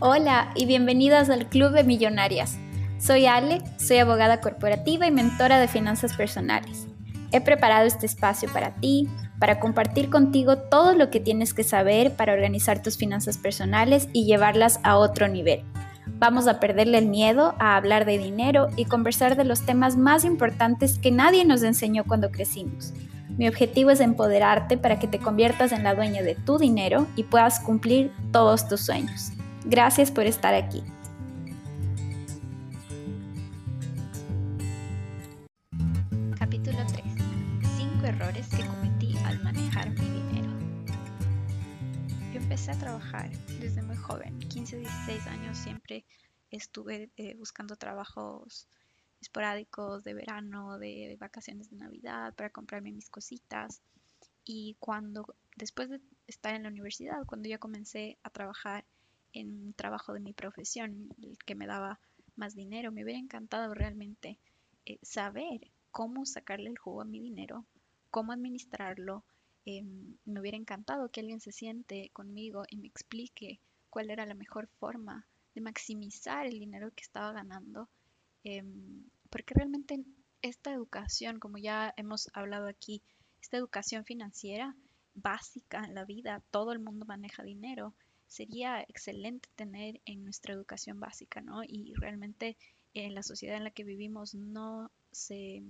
Hola y bienvenidas al Club de Millonarias. Soy Ale, soy abogada corporativa y mentora de finanzas personales. He preparado este espacio para ti, para compartir contigo todo lo que tienes que saber para organizar tus finanzas personales y llevarlas a otro nivel. Vamos a perderle el miedo a hablar de dinero y conversar de los temas más importantes que nadie nos enseñó cuando crecimos mi objetivo es empoderarte para que te conviertas en la dueña de tu dinero y puedas cumplir todos tus sueños. Gracias por estar aquí. Capítulo 3. 5 errores que cometí al manejar mi dinero. Yo empecé a trabajar desde muy joven, 15, 16 años, siempre estuve eh, buscando trabajos esporádicos de verano, de vacaciones de Navidad, para comprarme mis cositas. Y cuando, después de estar en la universidad, cuando ya comencé a trabajar en un trabajo de mi profesión, el que me daba más dinero, me hubiera encantado realmente eh, saber cómo sacarle el jugo a mi dinero, cómo administrarlo. Em, me hubiera encantado que alguien se siente conmigo y me explique cuál era la mejor forma de maximizar el dinero que estaba ganando. Em, porque realmente esta educación, como ya hemos hablado aquí, esta educación financiera básica en la vida, todo el mundo maneja dinero, sería excelente tener en nuestra educación básica, ¿no? Y realmente en la sociedad en la que vivimos no se,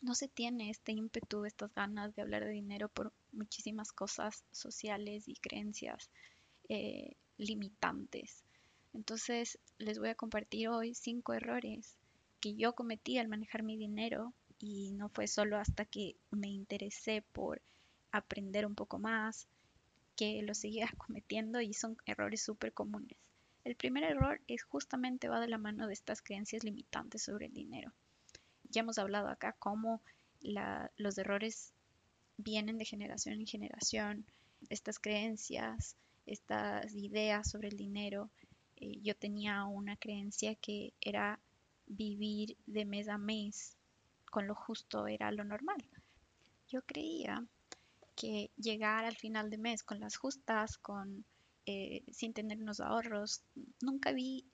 no se tiene este ímpetu, estas ganas de hablar de dinero por muchísimas cosas sociales y creencias eh, limitantes. Entonces les voy a compartir hoy cinco errores que yo cometí al manejar mi dinero y no fue solo hasta que me interesé por aprender un poco más que lo seguía cometiendo y son errores súper comunes. El primer error es justamente va de la mano de estas creencias limitantes sobre el dinero. Ya hemos hablado acá cómo los errores vienen de generación en generación, estas creencias, estas ideas sobre el dinero eh, yo tenía una creencia que era vivir de mes a mes con lo justo era lo normal. Yo creía que llegar al final de mes con las justas, con eh, sin tener unos ahorros, nunca vi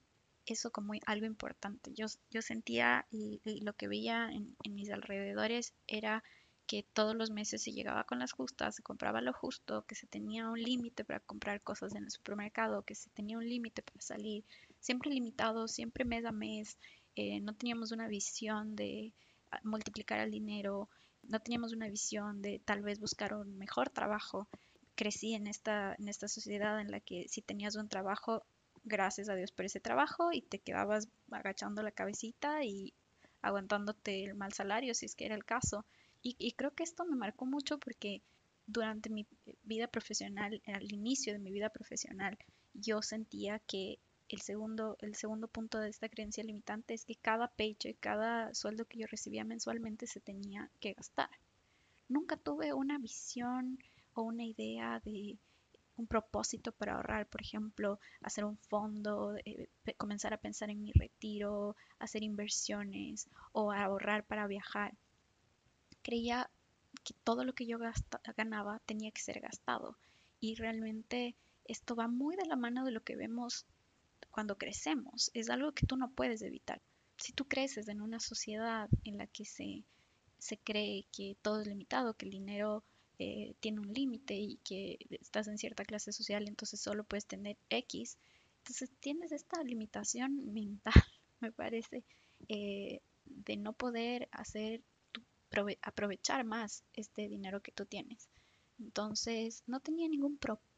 eso como algo importante. Yo, yo sentía y, lo que veía en, en mis alrededores era que todos los meses se llegaba con las justas, se compraba lo justo, que se tenía un límite para comprar cosas en el supermercado, que se tenía un límite para salir, siempre limitado, siempre mes a mes, eh, no teníamos una visión de ah, multiplicar el dinero, no teníamos una visión de tal vez buscar un mejor trabajo. Crecí en esta, en esta sociedad en la que si tenías un trabajo, gracias a Dios por ese trabajo y te quedabas agachando la cabecita y aguantándote el mal salario si es que era el caso. Y, creo que esto me marcó mucho porque durante mi vida profesional, al inicio de mi vida profesional, yo sentía que el segundo, el segundo punto de esta creencia limitante es que cada paycheck, cada sueldo que yo recibía mensualmente se tenía que gastar. Nunca tuve una visión o una idea de un propósito para ahorrar, por ejemplo, hacer un fondo, eh, comenzar a pensar en mi retiro, hacer inversiones o ahorrar para viajar creía que todo lo que yo ganaba tenía que ser gastado. Y realmente esto va muy de la mano de lo que vemos cuando crecemos. Es algo que tú no puedes evitar. Si tú creces en una sociedad en la que se, se cree que todo es limitado, que el dinero eh, tiene un límite y que estás en cierta clase social, entonces solo puedes tener X, entonces tienes esta limitación mental, me parece, eh, de no poder hacer aprovechar más este dinero que tú tienes. Entonces, no tenía ningún propósito.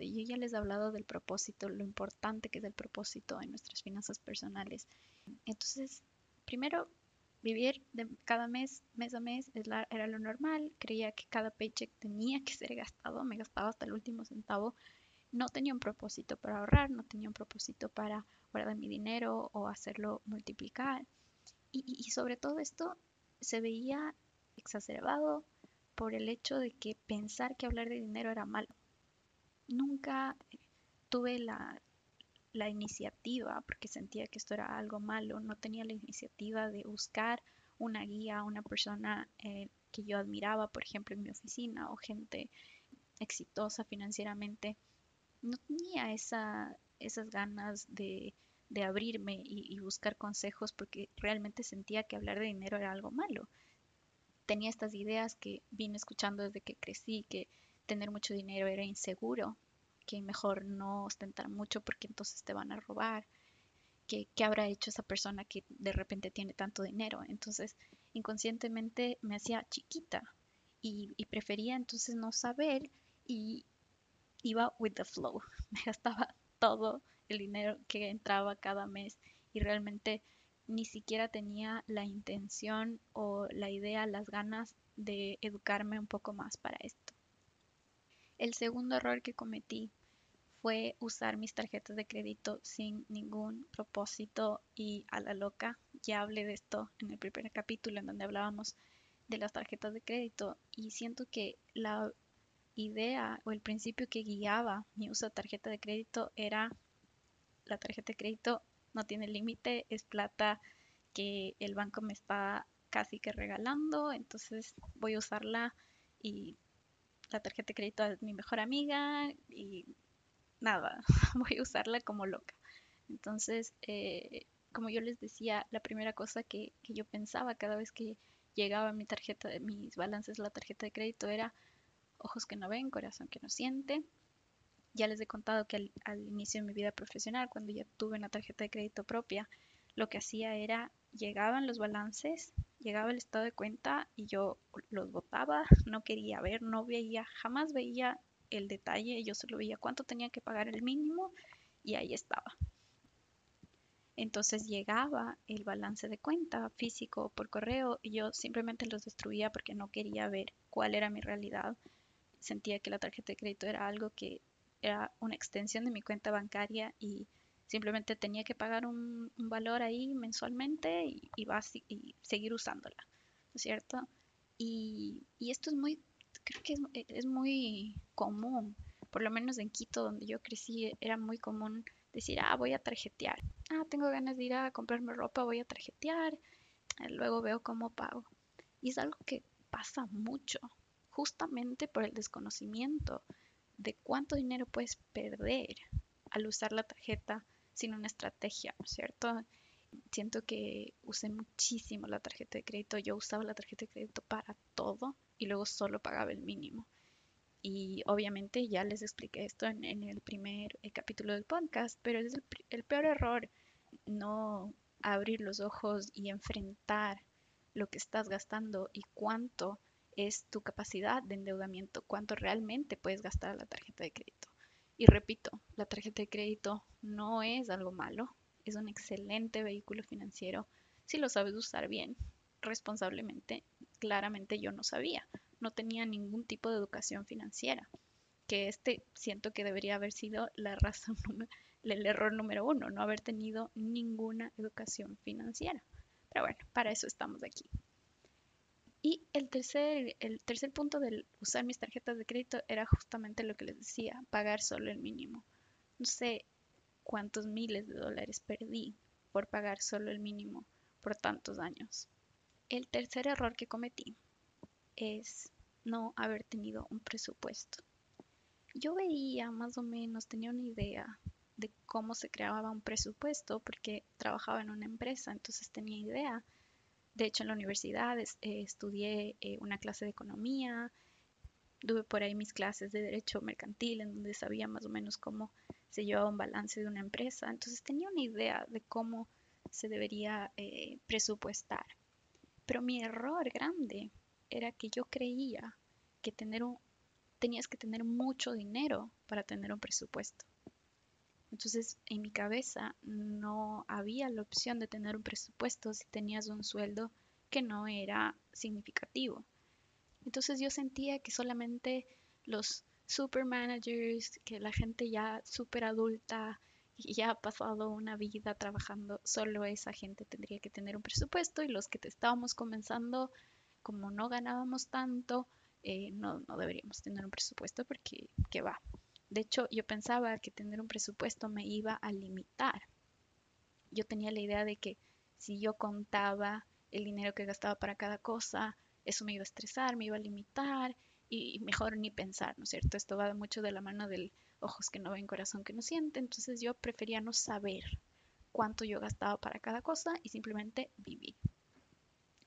Y yo ya les he hablado del propósito, lo importante que es el propósito en nuestras finanzas personales. Entonces, primero, vivir de cada mes, mes a mes, era lo normal. Creía que cada paycheck tenía que ser gastado. Me gastaba hasta el último centavo. No tenía un propósito para ahorrar, no tenía un propósito para guardar mi dinero o hacerlo multiplicar. y sobre todo esto se veía exacerbado por el hecho de que pensar que hablar de dinero era malo. Nunca tuve la, iniciativa, porque sentía que esto era algo malo, no tenía la iniciativa de buscar una guía, una persona eh, que yo admiraba, por ejemplo, en mi oficina o gente exitosa financieramente. No tenía esa, esas ganas de, de abrirme y, y buscar consejos porque realmente sentía que hablar de dinero era algo malo. Tenía estas ideas que vine escuchando desde que crecí, que tener mucho dinero era inseguro, que mejor no ostentar mucho porque entonces te van a robar, que qué habrá hecho esa persona que de repente tiene tanto dinero. Entonces, inconscientemente me hacía chiquita y, y prefería entonces no saber y iba with the flow. Me gastaba todo el dinero que entraba cada mes y realmente ni siquiera tenía la intención o la idea, las ganas de educarme un poco más para esto. El segundo error que cometí fue usar mis tarjetas de crédito sin ningún propósito y a la loca. Ya hablé de esto en el primer capítulo en donde hablábamos de las tarjetas de crédito y siento que la idea o el principio que guiaba mi uso de tarjeta de crédito era la tarjeta de crédito no tiene límite, es plata que el banco me está casi que regalando, entonces voy a usarla y la tarjeta de crédito es mi mejor amiga y nada, voy a usarla como loca. Entonces, eh, como yo les decía, la primera cosa que, que, yo pensaba cada vez que llegaba mi tarjeta, mis balances, la tarjeta de crédito era ojos que no ven, corazón que no siente. Ya les he contado que al, al inicio de mi vida profesional, cuando ya tuve una tarjeta de crédito propia, lo que hacía era, llegaban los balances, llegaba el estado de cuenta y yo los botaba, no quería ver, no veía, jamás veía el detalle, yo solo veía cuánto tenía que pagar el mínimo y ahí estaba. Entonces llegaba el balance de cuenta físico por correo y yo simplemente los destruía porque no quería ver cuál era mi realidad. Sentía que la tarjeta de crédito era algo que era una extensión de mi cuenta bancaria y simplemente tenía que pagar un, valor ahí mensualmente y, y, y, seguir usándola, ¿no es cierto? Y, esto es muy creo que es, es, muy común, por lo menos en Quito, donde yo crecí, era muy común decir, ah, voy a tarjetear, ah, tengo ganas de ir a comprarme ropa, voy a tarjetear, luego veo cómo pago. Y es algo que pasa mucho, justamente por el desconocimiento de cuánto dinero puedes perder al usar la tarjeta sin una estrategia, ¿cierto? Siento que usé muchísimo la tarjeta de crédito. Yo usaba la tarjeta de crédito para todo y luego solo pagaba el mínimo. Y obviamente ya les expliqué esto en, el primer eh, capítulo del podcast, pero es el, el peor error no abrir los ojos y enfrentar lo que estás gastando y cuánto es tu capacidad de endeudamiento, cuánto realmente puedes gastar la tarjeta de crédito. Y repito, la tarjeta de crédito no es algo malo, es un excelente vehículo financiero si lo sabes usar bien, responsablemente. Claramente yo no sabía, no tenía ningún tipo de educación financiera, que este siento que debería haber sido la razón, el error número uno, no haber tenido ninguna educación financiera. Pero bueno, para eso estamos aquí. Y el tercer, el tercer punto del usar mis tarjetas de crédito era justamente lo que les decía, pagar solo el mínimo. No sé cuántos miles de dólares perdí por pagar solo el mínimo por tantos años. El tercer error que cometí es no haber tenido un presupuesto. Yo veía más o menos, tenía una idea de cómo se creaba un presupuesto porque trabajaba en una empresa, entonces tenía idea. De hecho, en la universidad eh, estudié eh, una clase de economía, tuve por ahí mis clases de derecho mercantil en donde sabía más o menos cómo se llevaba un balance de una empresa. Entonces tenía una idea de cómo se debería eh, presupuestar. Pero mi error grande era que yo creía que tener un, tenías que tener mucho dinero para tener un presupuesto. Entonces, en mi cabeza no había la opción de tener un presupuesto si tenías un sueldo que no era significativo. Entonces yo sentía que solamente los super managers, que la gente ya súper adulta ya ha pasado una vida trabajando, solo esa gente tendría que tener un presupuesto y los que te estábamos comenzando, como no ganábamos tanto, eh, no, no deberíamos tener un presupuesto porque, ¿qué va? De hecho, yo pensaba que tener un presupuesto me iba a limitar. Yo tenía la idea de que si yo contaba el dinero que gastaba para cada cosa, eso me iba a estresar, me iba a limitar y mejor ni pensar, ¿no es cierto? Esto va mucho de la mano del ojos que no ven, corazón que no siente, entonces yo prefería no saber cuánto yo gastaba para cada cosa y simplemente vivir.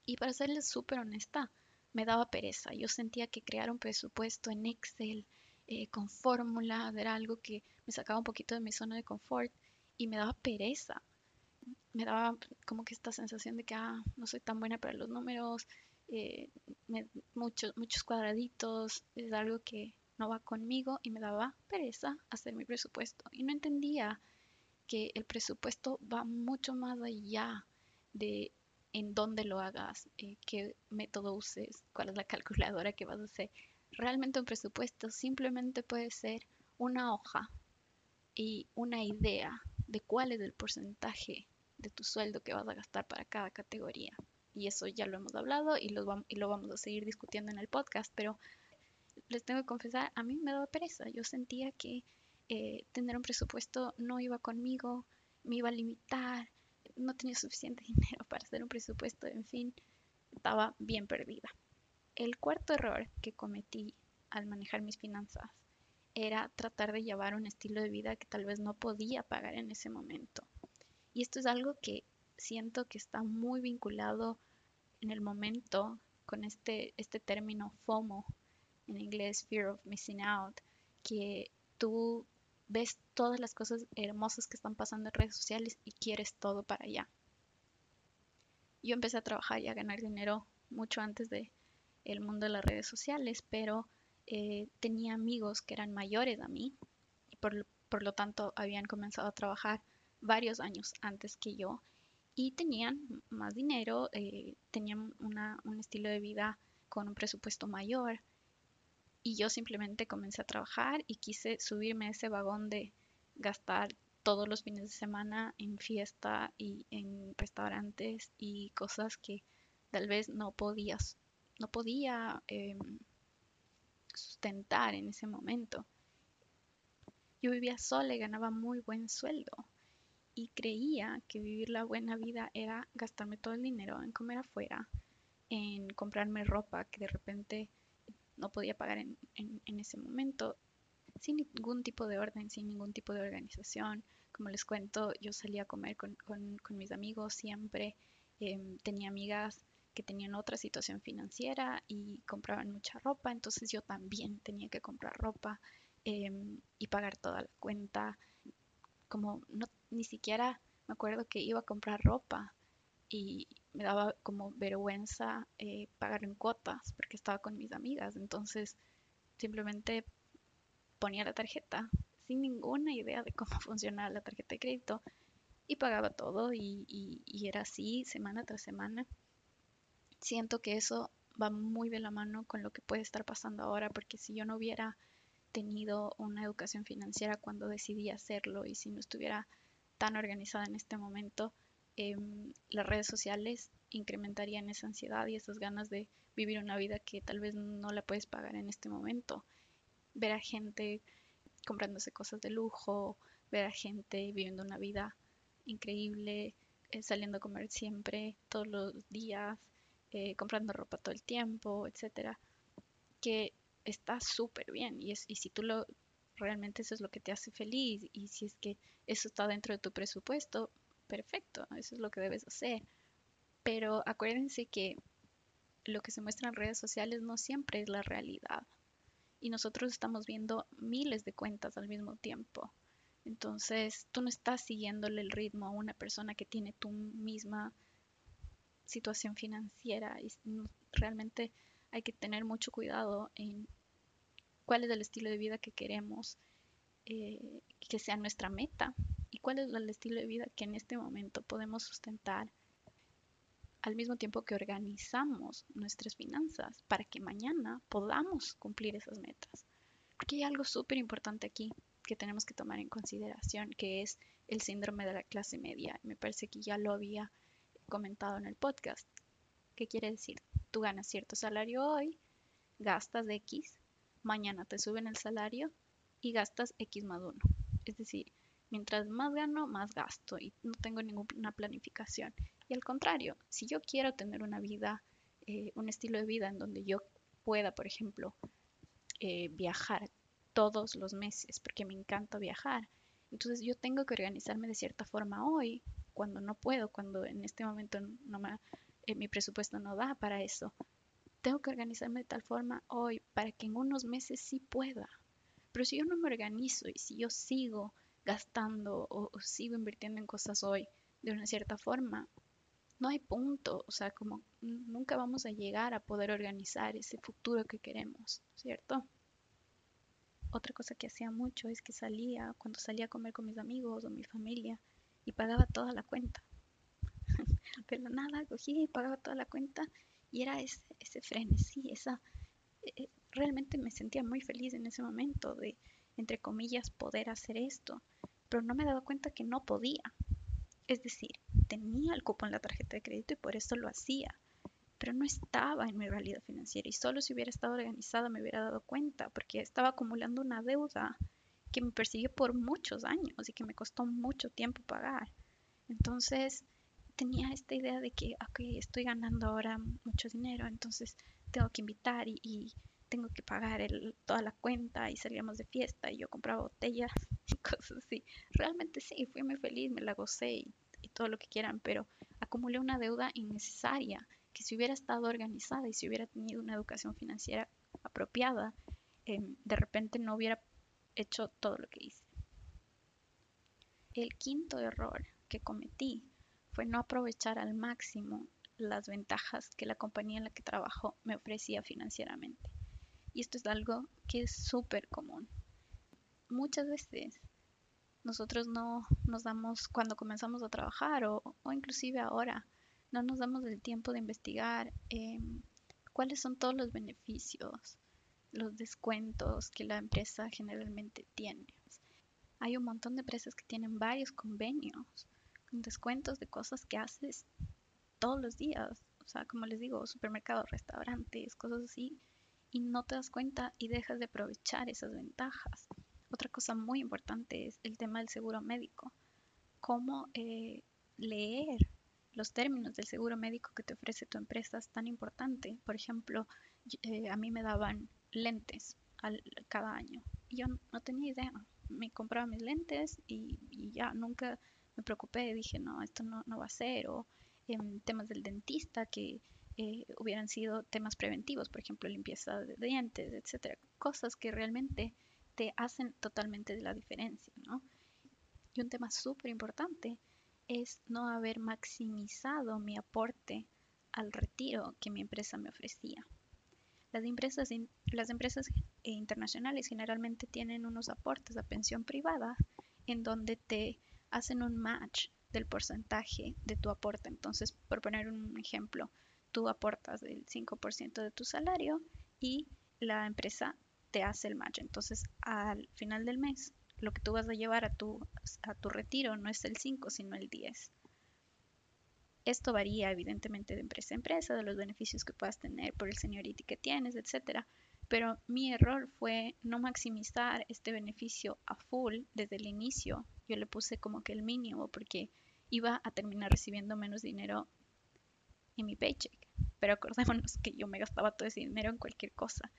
Y para serles súper honesta, me daba pereza. Yo sentía que crear un presupuesto en Excel eh, con fórmula era algo que me sacaba un poquito de mi zona de confort y me daba pereza. Me daba como que esta sensación de que ah, no soy tan buena para los números, eh, muchos, muchos cuadraditos, es algo que no va conmigo y me daba pereza hacer mi presupuesto. Y no entendía que el presupuesto va mucho más allá de en dónde lo hagas, eh, qué método uses, cuál es la calculadora que vas a hacer. Realmente un presupuesto simplemente puede ser una hoja y una idea de cuál es el porcentaje de tu sueldo que vas a gastar para cada categoría. Y eso ya lo hemos hablado y y lo vamos a seguir discutiendo en el podcast, pero les tengo que confesar, a mí me daba pereza. Yo sentía que eh, tener un presupuesto no iba conmigo, me iba a limitar, no tenía suficiente dinero para hacer un presupuesto, en fin, estaba bien perdida. El cuarto error que cometí al manejar mis finanzas era tratar de llevar un estilo de vida que tal vez no podía pagar en ese momento. Y esto es algo que siento que está muy vinculado en el momento con este, este término FOMO, en inglés Fear of Missing Out, que tú ves todas las cosas hermosas que están pasando en redes sociales y quieres todo para allá. Yo empecé a trabajar y a ganar dinero mucho antes de el mundo de las redes sociales, pero eh, tenía amigos que eran mayores a mí y por, por, lo tanto habían comenzado a trabajar varios años antes que yo y tenían más dinero, eh, tenían una, un estilo de vida con un presupuesto mayor y yo simplemente comencé a trabajar y quise subirme a ese vagón de gastar todos los fines de semana en fiesta y en restaurantes y cosas que tal vez no podías no podía em, sustentar en ese momento. Yo vivía sola y ganaba muy buen sueldo y creía que vivir la buena vida era gastarme todo el dinero en comer afuera, en comprarme ropa que de repente no podía pagar en, ese momento, sin ningún tipo de orden, sin ningún tipo de organización. Como les cuento, yo salía a comer con, mis amigos siempre, em, tenía amigas que tenían otra situación financiera y compraban mucha ropa, entonces yo también tenía que comprar ropa em, y pagar toda la cuenta. Como no, ni siquiera me acuerdo que iba a comprar ropa y me daba como vergüenza eh, pagar en cuotas porque estaba con mis amigas. Entonces simplemente ponía la tarjeta sin ninguna idea de cómo funcionaba la tarjeta de crédito y pagaba todo y, y era así semana tras semana. Siento que eso va muy de la mano con lo que puede estar pasando ahora porque si yo no hubiera tenido una educación financiera cuando decidí hacerlo y si no estuviera tan organizada en este momento, Em, las redes sociales incrementarían esa ansiedad y esas ganas de vivir una vida que tal vez no la puedes pagar en este momento. Ver a gente comprándose cosas de lujo, ver a gente viviendo una vida increíble, eh, saliendo a comer siempre, todos los días, eh, comprando ropa todo el tiempo, etcétera, que está súper bien y, es, y si tú lo realmente eso es lo que te hace feliz y si es que eso está dentro de tu presupuesto, perfecto, eso es lo que debes hacer. Pero acuérdense que lo que se muestra en redes sociales no siempre es la realidad. Y nosotros estamos viendo miles de cuentas al mismo tiempo. Entonces, tú no estás siguiéndole el ritmo a una persona que tiene tu misma situación financiera. Y realmente hay que tener mucho cuidado en cuál es el estilo de vida que queremos eh, que sea nuestra meta y cuál es el estilo de vida que en este momento podemos sustentar al mismo tiempo que organizamos nuestras finanzas para que mañana podamos cumplir esas metas. Porque hay algo súper importante aquí que tenemos que tomar en consideración, que es el síndrome de la clase media. Me parece que ya lo había comentado en el podcast. ¿Qué quiere decir? Tú ganas cierto salario hoy, gastas X, mañana te suben el salario y gastas X más 1. Es decir, Mientras más gano, más gasto y no tengo ninguna planificación. Y al contrario, si yo quiero tener una vida, eh, un estilo de vida en donde yo pueda, por ejemplo, eh, viajar todos los meses porque me encanta viajar. Entonces yo tengo que organizarme de cierta forma hoy, cuando no puedo, cuando en este momento no me, eh, mi presupuesto no da para eso. Tengo que organizarme de tal forma hoy para que en unos meses sí pueda. Pero si yo no me organizo y si yo sigo gastando o, o sigo invirtiendo en cosas hoy de una cierta forma, no hay punto, o sea, como nunca vamos a llegar a poder organizar ese futuro que queremos, ¿cierto? Otra cosa que hacía mucho es que salía, cuando salía a comer con mis amigos o mi familia, y pagaba toda la cuenta. Pero nada, cogía y pagaba toda la cuenta y era ese, ese frenesí, esa... Eh, realmente me sentía muy feliz en ese momento de, entre comillas, poder hacer esto, pero no me daba cuenta que no podía. Es decir, tenía el cupo en la tarjeta de crédito y por eso lo hacía, pero no estaba en mi realidad financiera y solo si hubiera estado organizada me hubiera dado cuenta porque estaba acumulando una deuda que me persiguió por muchos años y que me costó mucho tiempo pagar. Entonces tenía esta idea de que, ok, estoy ganando ahora mucho dinero, entonces tengo que invitar y, tengo que pagar el, toda la cuenta y salíamos de fiesta y yo compraba botellas y cosas así. Realmente sí, fui muy feliz, me la gocé y, todo lo que quieran, pero acumulé una deuda innecesaria que si hubiera estado organizada y si hubiera tenido una educación financiera apropiada, eh, de repente no hubiera hecho todo lo que hice. El quinto error que cometí fue no aprovechar al máximo las ventajas que la compañía en la que trabajo me ofrecía financieramente. Y esto es algo que es súper común. Muchas veces nosotros no nos damos, cuando comenzamos a trabajar o, o inclusive ahora, no nos damos el tiempo de investigar eh, cuáles son todos los beneficios, los descuentos que la empresa generalmente tiene. Hay un montón de empresas que tienen varios convenios con descuentos de cosas que haces todos los días. O sea, como les digo, supermercados, restaurantes, cosas así y no te das cuenta y dejas de aprovechar esas ventajas. Otra cosa muy importante es el tema del seguro médico. Cómo eh, leer los términos del seguro médico que te ofrece tu empresa es tan importante. Por ejemplo, eh, a mí me daban lentes al, cada año yo no tenía idea. Me compraba mis lentes y ya nunca me preocupé. Dije, no, esto no, no va a ser. O en temas del dentista que eh, hubieran sido temas preventivos, por ejemplo, limpieza de dientes, etcétera, cosas que realmente te hacen totalmente la diferencia, ¿no? Y un tema súper importante es no haber maximizado mi aporte al retiro que mi empresa me ofrecía. Las empresas, las empresas internacionales generalmente tienen unos aportes a pensión privada en donde te hacen un match del porcentaje de tu aporte. Entonces, por poner un ejemplo, tú aportas el 5% de tu salario y la empresa te hace el match. Entonces, al final del mes, lo que tú vas a llevar a tu, a tu retiro no es el 5, sino el 10. Esto varía evidentemente de empresa a empresa, de los beneficios que puedas tener por el seniority que tienes, etcétera. Pero mi error fue no maximizar este beneficio a full desde el inicio. Yo le puse como que el mínimo porque iba a terminar recibiendo menos dinero en mi paycheck. Pero acordémonos que yo me gastaba todo ese dinero en cualquier cosa.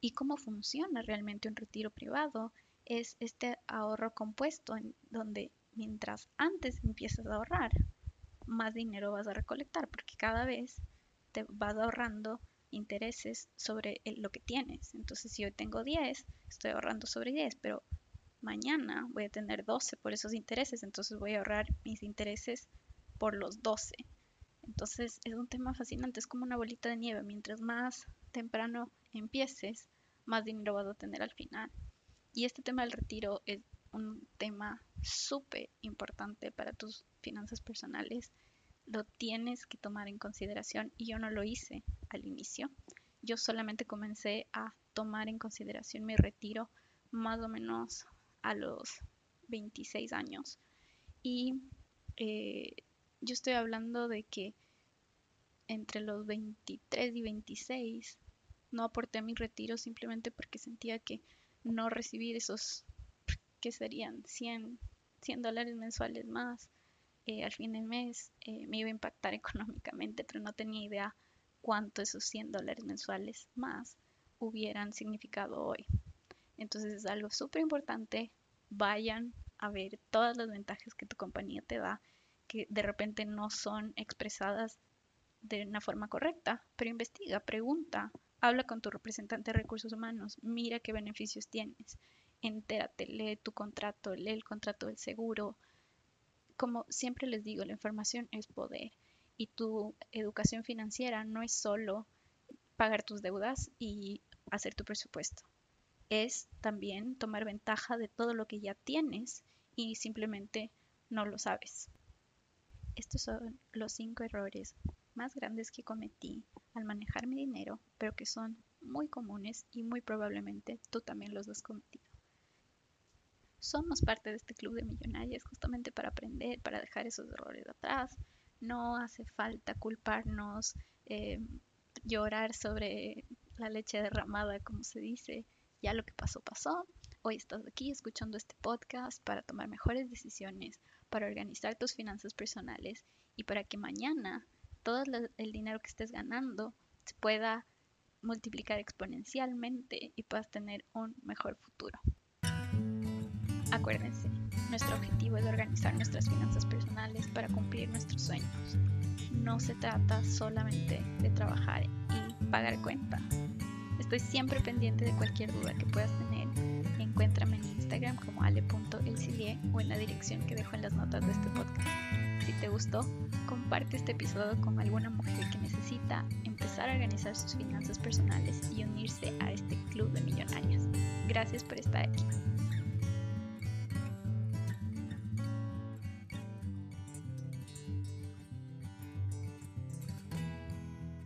¿Y cómo funciona realmente un retiro privado? Es este ahorro compuesto en donde mientras antes empiezas a ahorrar, más dinero vas a recolectar porque cada vez te vas ahorrando intereses sobre lo que tienes. Entonces, si hoy tengo 10, estoy ahorrando sobre 10, pero mañana voy a tener 12 por esos intereses, entonces voy a ahorrar mis intereses por los 12. Entonces es un tema fascinante, es como una bolita de nieve. Mientras más temprano empieces, más dinero vas a tener al final. Y este tema del retiro es un tema súper importante para tus finanzas personales. Lo tienes que tomar en consideración y yo no lo hice al inicio. Yo solamente comencé a tomar en consideración mi retiro más o menos a los 26 años. Y eh, yo estoy hablando de que entre los 23 y 26 no aporté mi retiro simplemente porque sentía que no recibir esos que serían 100, 100 dólares mensuales más eh, al fin del mes eh, me iba a impactar económicamente, pero no tenía idea cuánto esos 100 dólares mensuales más hubieran significado hoy. Entonces es algo súper importante. Vayan a ver todas las ventajas que tu compañía te da, que de repente no son expresadas de una forma correcta, pero investiga, pregunta, habla con tu representante de recursos humanos, mira qué beneficios tienes, entérate, lee tu contrato, lee el contrato del seguro. Como siempre les digo, la información es poder y tu educación financiera no es solo pagar tus deudas y hacer tu presupuesto. Es también tomar ventaja de todo lo que ya tienes y simplemente no lo sabes. Estos son los cinco errores más grandes que cometí al manejar mi dinero, pero que son muy comunes y muy probablemente tú también los has cometido. Somos parte de este club de millonarios justamente para aprender, para dejar esos errores atrás. No hace falta culparnos, eh, llorar sobre la leche derramada, como se dice. Ya lo que pasó, pasó. Hoy estás aquí escuchando este podcast para tomar mejores decisiones, para organizar tus finanzas personales y para que mañana todo el dinero que estés ganando se pueda multiplicar exponencialmente y puedas tener un mejor futuro. Acuérdense, nuestro objetivo es organizar nuestras finanzas personales para cumplir nuestros sueños. No se trata solamente de trabajar y pagar cuenta. Estoy siempre pendiente de cualquier duda que puedas tener. Encuéntrame en Instagram como ale.elcilie o en la dirección que dejo en las notas de este podcast. Si te gustó, comparte este episodio con alguna mujer que necesita empezar a organizar sus finanzas personales y unirse a este club de millonarios. Gracias por estar aquí.